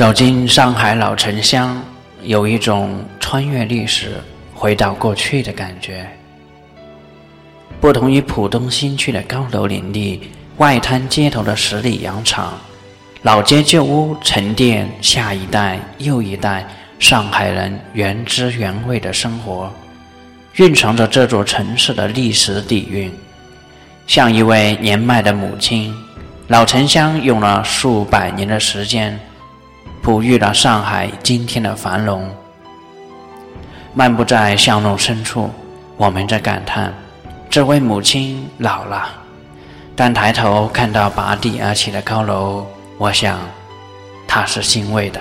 走进上海老城乡，有一种穿越历史、回到过去的感觉。不同于浦东新区的高楼林立、外滩街头的十里洋场，老街旧屋沉淀下一代又一代上海人原汁原味的生活，蕴藏着这座城市的历史底蕴。像一位年迈的母亲，老城乡用了数百年的时间。哺育了上海今天的繁荣。漫步在巷弄深处，我们在感叹：这位母亲老了。但抬头看到拔地而起的高楼，我想，她是欣慰的。